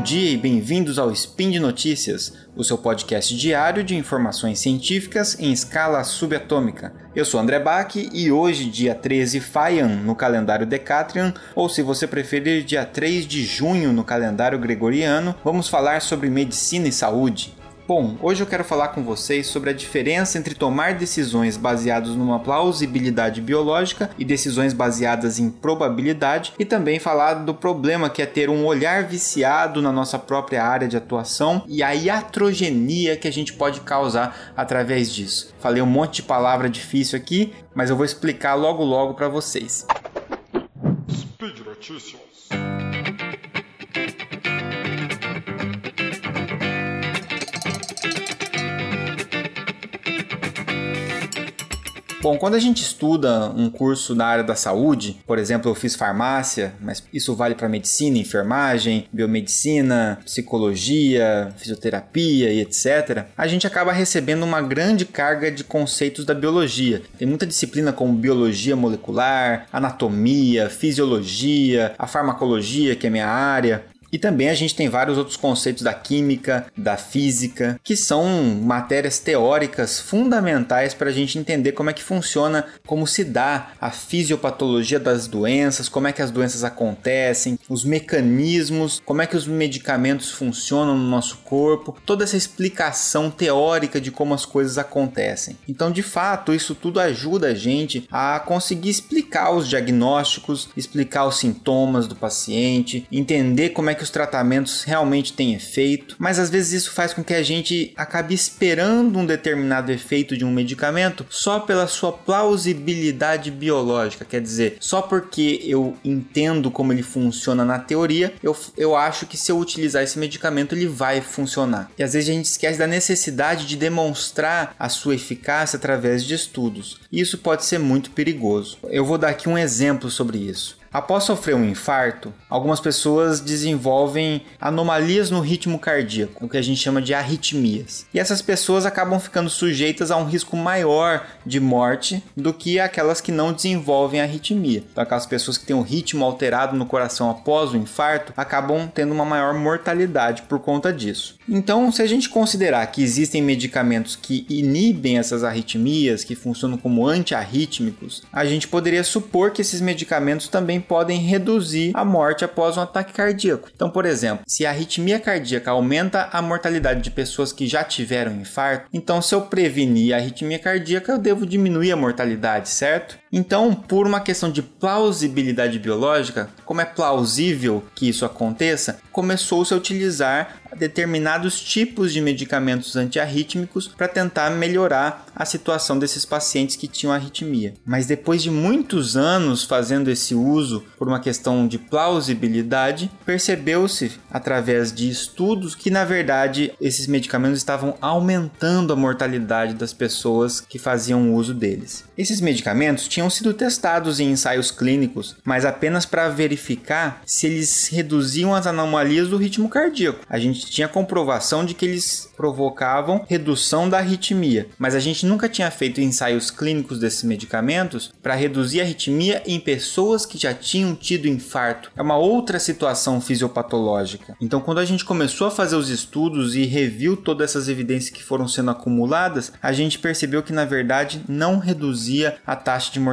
Bom dia e bem-vindos ao Spin de Notícias, o seu podcast diário de informações científicas em escala subatômica. Eu sou André Bach e hoje, dia 13 Faian, no calendário Decatrian, ou se você preferir, dia 3 de junho no calendário gregoriano, vamos falar sobre medicina e saúde. Bom, hoje eu quero falar com vocês sobre a diferença entre tomar decisões baseadas numa plausibilidade biológica e decisões baseadas em probabilidade e também falar do problema que é ter um olhar viciado na nossa própria área de atuação e a iatrogenia que a gente pode causar através disso. Falei um monte de palavra difícil aqui, mas eu vou explicar logo logo para vocês. Speed Notícias. Bom, quando a gente estuda um curso na área da saúde, por exemplo, eu fiz farmácia, mas isso vale para medicina, enfermagem, biomedicina, psicologia, fisioterapia e etc., a gente acaba recebendo uma grande carga de conceitos da biologia. Tem muita disciplina como biologia molecular, anatomia, fisiologia, a farmacologia, que é minha área. E também a gente tem vários outros conceitos da química, da física, que são matérias teóricas fundamentais para a gente entender como é que funciona, como se dá a fisiopatologia das doenças, como é que as doenças acontecem, os mecanismos, como é que os medicamentos funcionam no nosso corpo, toda essa explicação teórica de como as coisas acontecem. Então, de fato, isso tudo ajuda a gente a conseguir explicar os diagnósticos, explicar os sintomas do paciente, entender como é que os tratamentos realmente têm efeito, mas às vezes isso faz com que a gente acabe esperando um determinado efeito de um medicamento só pela sua plausibilidade biológica, quer dizer, só porque eu entendo como ele funciona na teoria, eu, eu acho que se eu utilizar esse medicamento ele vai funcionar. E às vezes a gente esquece da necessidade de demonstrar a sua eficácia através de estudos. E isso pode ser muito perigoso. Eu vou dar aqui um exemplo sobre isso. Após sofrer um infarto, algumas pessoas desenvolvem anomalias no ritmo cardíaco, o que a gente chama de arritmias. E essas pessoas acabam ficando sujeitas a um risco maior de morte do que aquelas que não desenvolvem arritmia. Então, aquelas pessoas que têm o ritmo alterado no coração após o infarto acabam tendo uma maior mortalidade por conta disso. Então, se a gente considerar que existem medicamentos que inibem essas arritmias, que funcionam como antiarrítmicos, a gente poderia supor que esses medicamentos também podem reduzir a morte após um ataque cardíaco. Então, por exemplo, se a arritmia cardíaca aumenta a mortalidade de pessoas que já tiveram infarto, então se eu prevenir a arritmia cardíaca, eu devo diminuir a mortalidade, certo? Então, por uma questão de plausibilidade biológica, como é plausível que isso aconteça, começou-se a utilizar determinados tipos de medicamentos antiarrítmicos para tentar melhorar a situação desses pacientes que tinham arritmia. Mas depois de muitos anos fazendo esse uso por uma questão de plausibilidade, percebeu-se através de estudos que na verdade esses medicamentos estavam aumentando a mortalidade das pessoas que faziam uso deles. Esses medicamentos tinham sido testados em ensaios clínicos, mas apenas para verificar se eles reduziam as anomalias do ritmo cardíaco. A gente tinha comprovação de que eles provocavam redução da arritmia, mas a gente nunca tinha feito ensaios clínicos desses medicamentos para reduzir a arritmia em pessoas que já tinham tido infarto. É uma outra situação fisiopatológica. Então, quando a gente começou a fazer os estudos e reviu todas essas evidências que foram sendo acumuladas, a gente percebeu que na verdade não reduzia a taxa de mortalidade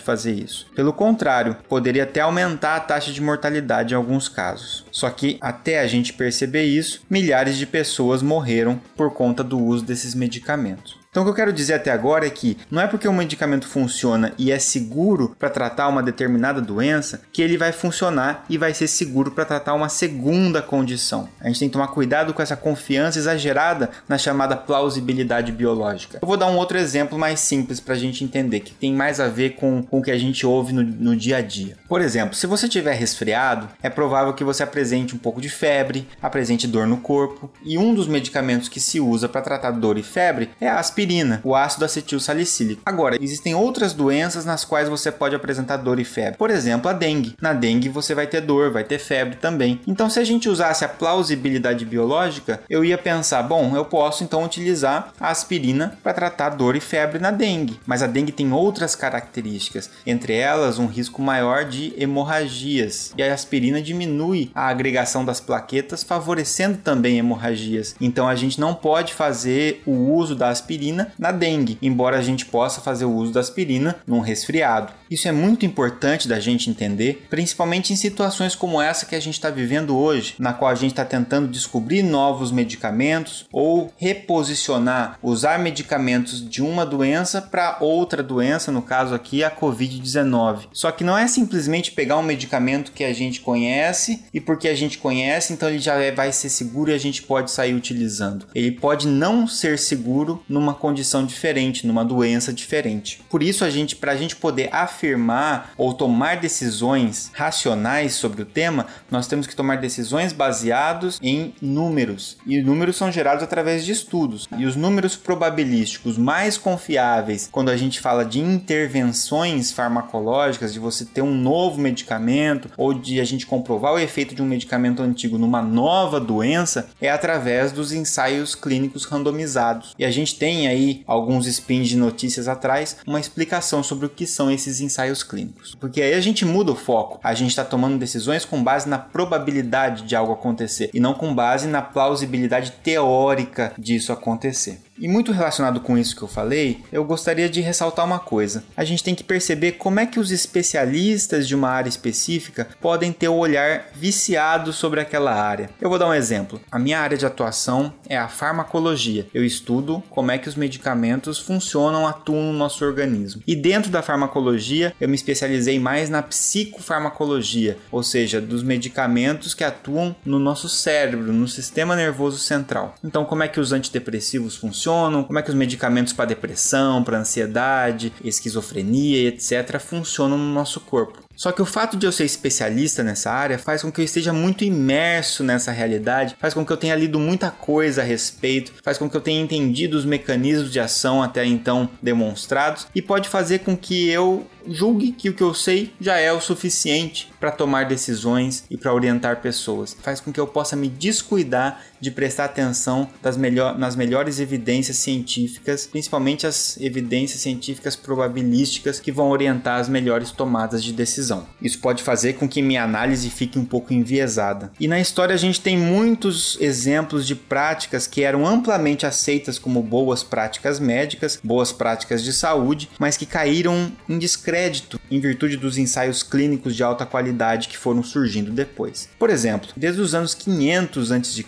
fazer isso. Pelo contrário, poderia até aumentar a taxa de mortalidade em alguns casos. Só que até a gente perceber isso, milhares de pessoas morreram por conta do uso desses medicamentos. Então, o que eu quero dizer até agora é que não é porque um medicamento funciona e é seguro para tratar uma determinada doença que ele vai funcionar e vai ser seguro para tratar uma segunda condição. A gente tem que tomar cuidado com essa confiança exagerada na chamada plausibilidade biológica. Eu vou dar um outro exemplo mais simples para a gente entender, que tem mais a ver com, com o que a gente ouve no, no dia a dia. Por exemplo, se você tiver resfriado, é provável que você apresente um pouco de febre, apresente dor no corpo, e um dos medicamentos que se usa para tratar dor e febre é a aspirina aspirina, o ácido acetil salicílico. Agora, existem outras doenças nas quais você pode apresentar dor e febre. Por exemplo, a dengue. Na dengue você vai ter dor, vai ter febre também. Então, se a gente usasse a plausibilidade biológica, eu ia pensar, bom, eu posso então utilizar a aspirina para tratar dor e febre na dengue. Mas a dengue tem outras características, entre elas um risco maior de hemorragias. E a aspirina diminui a agregação das plaquetas, favorecendo também hemorragias. Então a gente não pode fazer o uso da aspirina na dengue, embora a gente possa fazer o uso da aspirina num resfriado. Isso é muito importante da gente entender, principalmente em situações como essa que a gente está vivendo hoje, na qual a gente está tentando descobrir novos medicamentos ou reposicionar, usar medicamentos de uma doença para outra doença, no caso aqui a Covid-19. Só que não é simplesmente pegar um medicamento que a gente conhece e porque a gente conhece, então ele já é, vai ser seguro e a gente pode sair utilizando. Ele pode não ser seguro numa condição diferente, numa doença diferente. Por isso a gente, para a gente poder afirmar ou tomar decisões racionais sobre o tema, nós temos que tomar decisões baseados em números. E números são gerados através de estudos. E os números probabilísticos mais confiáveis, quando a gente fala de intervenções farmacológicas, de você ter um novo medicamento ou de a gente comprovar o efeito de um medicamento antigo numa nova doença, é através dos ensaios clínicos randomizados. E a gente tem aí alguns spins de notícias atrás uma explicação sobre o que são esses ensaios clínicos. Porque aí a gente muda o foco. A gente está tomando decisões com base na probabilidade de algo acontecer e não com base na plausibilidade teórica disso acontecer. E muito relacionado com isso que eu falei, eu gostaria de ressaltar uma coisa. A gente tem que perceber como é que os especialistas de uma área específica podem ter o olhar viciado sobre aquela área. Eu vou dar um exemplo. A minha área de atuação é a farmacologia. Eu estudo como é que os medicamentos funcionam, atuam no nosso organismo. E dentro da farmacologia, eu me especializei mais na psicofarmacologia, ou seja, dos medicamentos que atuam no nosso cérebro, no sistema nervoso central. Então, como é que os antidepressivos funcionam? Funcionam, como é que os medicamentos para depressão, para ansiedade, esquizofrenia etc. funcionam no nosso corpo. Só que o fato de eu ser especialista nessa área faz com que eu esteja muito imerso nessa realidade, faz com que eu tenha lido muita coisa a respeito, faz com que eu tenha entendido os mecanismos de ação até então demonstrados e pode fazer com que eu julgue que o que eu sei já é o suficiente para tomar decisões e para orientar pessoas. Faz com que eu possa me descuidar de prestar atenção melhor, nas melhores evidências científicas, principalmente as evidências científicas probabilísticas que vão orientar as melhores tomadas de decisão. Isso pode fazer com que minha análise fique um pouco enviesada. E na história a gente tem muitos exemplos de práticas que eram amplamente aceitas como boas práticas médicas, boas práticas de saúde, mas que caíram em descrédito em virtude dos ensaios clínicos de alta qualidade que foram surgindo depois. Por exemplo, desde os anos 500 a.C.,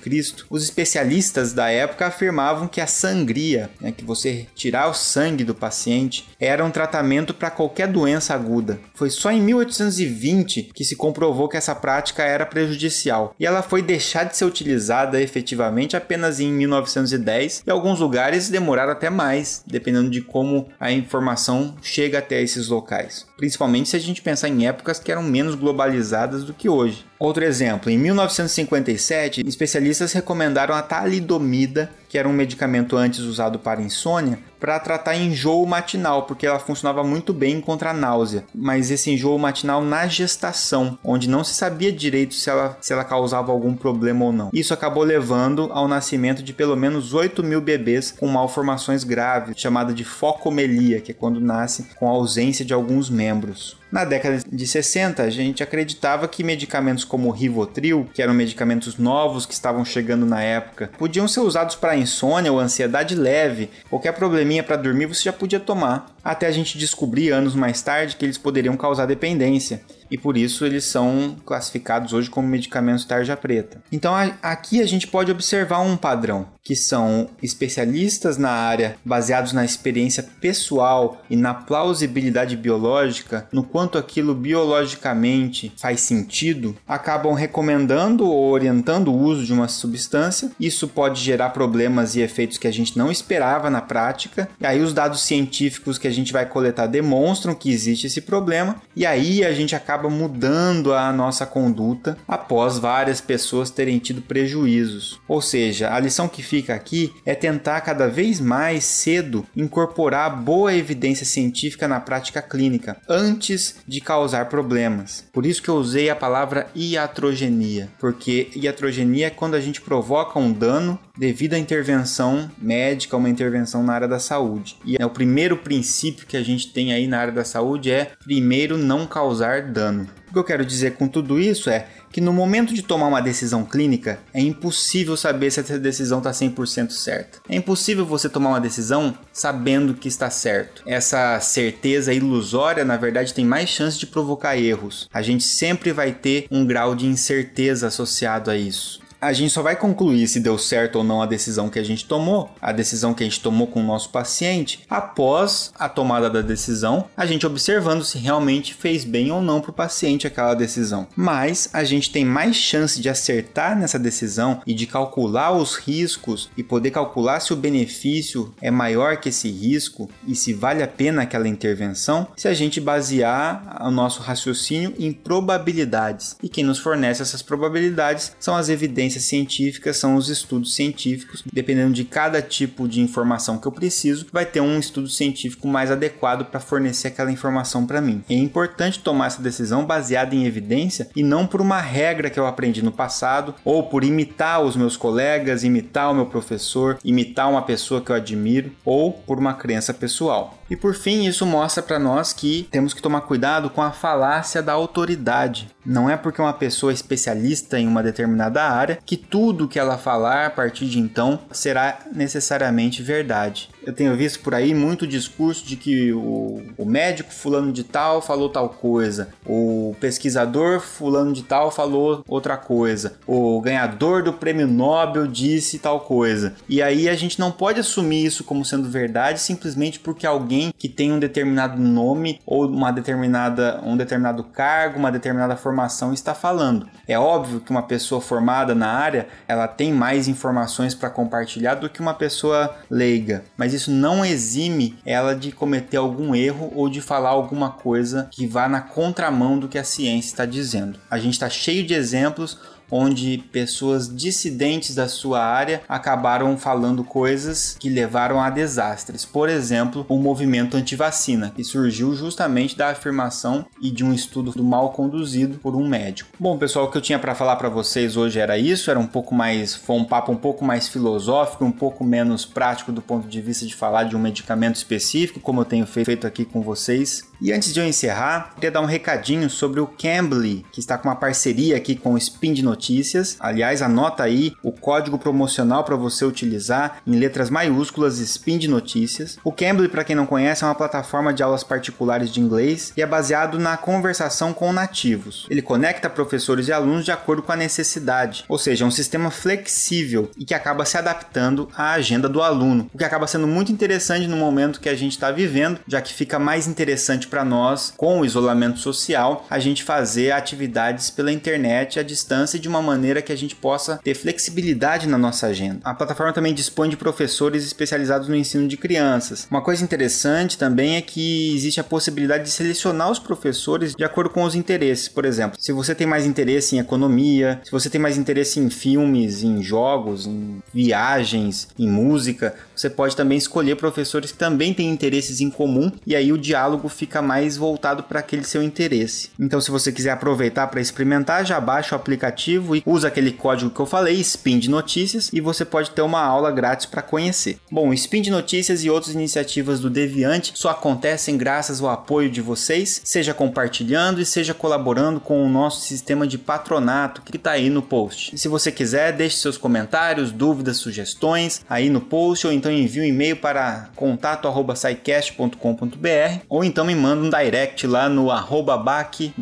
os especialistas da época afirmavam que a sangria, né, que você tirar o sangue do paciente, era um tratamento para qualquer doença aguda. Foi só em 1820 que se comprovou que essa prática era prejudicial e ela foi deixar de ser utilizada efetivamente apenas em 1910 e alguns lugares demoraram até mais, dependendo de como a informação chega até esses locais. Principalmente se a gente pensar em épocas que eram menos globalizadas do que hoje. Outro exemplo, em 1957, especialistas recomendaram a talidomida, que era um medicamento antes usado para insônia, para tratar enjoo matinal, porque ela funcionava muito bem contra a náusea. Mas esse enjoo matinal na gestação, onde não se sabia direito se ela, se ela causava algum problema ou não. Isso acabou levando ao nascimento de pelo menos 8 mil bebês com malformações graves, chamada de focomelia, que é quando nasce com ausência de alguns membros. Na década de 60, a gente acreditava que medicamentos como Rivotril, que eram medicamentos novos que estavam chegando na época, podiam ser usados para insônia ou ansiedade leve. Qualquer probleminha para dormir você já podia tomar, até a gente descobrir anos mais tarde que eles poderiam causar dependência e por isso eles são classificados hoje como medicamentos tarja preta. Então aqui a gente pode observar um padrão, que são especialistas na área baseados na experiência pessoal e na plausibilidade biológica, no quanto aquilo biologicamente faz sentido, acabam recomendando ou orientando o uso de uma substância. Isso pode gerar problemas e efeitos que a gente não esperava na prática. E aí os dados científicos que a gente vai coletar demonstram que existe esse problema e aí a gente acaba acaba mudando a nossa conduta após várias pessoas terem tido prejuízos. Ou seja, a lição que fica aqui é tentar cada vez mais cedo incorporar boa evidência científica na prática clínica antes de causar problemas. Por isso que eu usei a palavra iatrogenia, porque iatrogenia é quando a gente provoca um dano devido à intervenção médica, uma intervenção na área da saúde. E é o primeiro princípio que a gente tem aí na área da saúde é primeiro não causar dano O que eu quero dizer com tudo isso é que no momento de tomar uma decisão clínica, é impossível saber se essa decisão está 100% certa. É impossível você tomar uma decisão sabendo que está certo. Essa certeza ilusória, na verdade, tem mais chance de provocar erros. A gente sempre vai ter um grau de incerteza associado a isso a gente só vai concluir se deu certo ou não a decisão que a gente tomou, a decisão que a gente tomou com o nosso paciente, após a tomada da decisão, a gente observando se realmente fez bem ou não para o paciente aquela decisão. Mas a gente tem mais chance de acertar nessa decisão e de calcular os riscos e poder calcular se o benefício é maior que esse risco e se vale a pena aquela intervenção, se a gente basear o nosso raciocínio em probabilidades. E quem nos fornece essas probabilidades são as evidências evidências científicas são os estudos científicos. Dependendo de cada tipo de informação que eu preciso, vai ter um estudo científico mais adequado para fornecer aquela informação para mim. É importante tomar essa decisão baseada em evidência e não por uma regra que eu aprendi no passado ou por imitar os meus colegas, imitar o meu professor, imitar uma pessoa que eu admiro ou por uma crença pessoal. E por fim, isso mostra para nós que temos que tomar cuidado com a falácia da autoridade. Não é porque uma pessoa é especialista em uma determinada área que tudo que ela falar a partir de então será necessariamente verdade. Eu tenho visto por aí muito discurso de que o, o médico fulano de tal falou tal coisa, o pesquisador fulano de tal falou outra coisa, o ganhador do prêmio Nobel disse tal coisa. E aí a gente não pode assumir isso como sendo verdade simplesmente porque alguém que tem um determinado nome ou uma determinada, um determinado cargo, uma determinada formação está falando. É óbvio que uma pessoa formada na área ela tem mais informações para compartilhar do que uma pessoa leiga, mas mas isso não exime ela de cometer algum erro ou de falar alguma coisa que vá na contramão do que a ciência está dizendo. A gente está cheio de exemplos onde pessoas dissidentes da sua área acabaram falando coisas que levaram a desastres. Por exemplo, o movimento anti-vacina, que surgiu justamente da afirmação e de um estudo mal conduzido por um médico. Bom, pessoal, o que eu tinha para falar para vocês hoje era isso, era um pouco mais, foi um papo um pouco mais filosófico, um pouco menos prático do ponto de vista de falar de um medicamento específico, como eu tenho feito aqui com vocês. E antes de eu encerrar, queria dar um recadinho sobre o Cambly, que está com uma parceria aqui com o Spin de Notícias. Aliás, anota aí o código promocional para você utilizar em letras maiúsculas Spin de Notícias. O Cambly, para quem não conhece, é uma plataforma de aulas particulares de inglês e é baseado na conversação com nativos. Ele conecta professores e alunos de acordo com a necessidade, ou seja, é um sistema flexível e que acaba se adaptando à agenda do aluno, o que acaba sendo muito interessante no momento que a gente está vivendo, já que fica mais interessante para nós, com o isolamento social, a gente fazer atividades pela internet à distância de uma maneira que a gente possa ter flexibilidade na nossa agenda. A plataforma também dispõe de professores especializados no ensino de crianças. Uma coisa interessante também é que existe a possibilidade de selecionar os professores de acordo com os interesses. Por exemplo, se você tem mais interesse em economia, se você tem mais interesse em filmes, em jogos, em viagens, em música, você pode também escolher professores que também têm interesses em comum e aí o diálogo fica fica mais voltado para aquele seu interesse. Então, se você quiser aproveitar para experimentar, já baixa o aplicativo e usa aquele código que eu falei, Spin de Notícias, e você pode ter uma aula grátis para conhecer. Bom, Spin de Notícias e outras iniciativas do Deviante só acontecem graças ao apoio de vocês, seja compartilhando e seja colaborando com o nosso sistema de patronato que está aí no post. E se você quiser, deixe seus comentários, dúvidas, sugestões aí no post ou então envie um e-mail para contato@saicast.com.br ou então me manda manda um direct lá no arroba bac,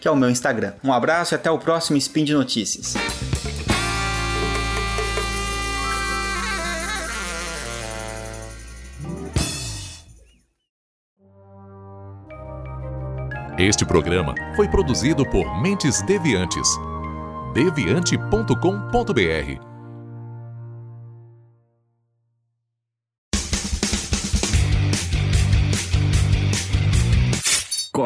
que é o meu Instagram. Um abraço e até o próximo Spin de Notícias. Este programa foi produzido por Mentes Deviantes. deviante.com.br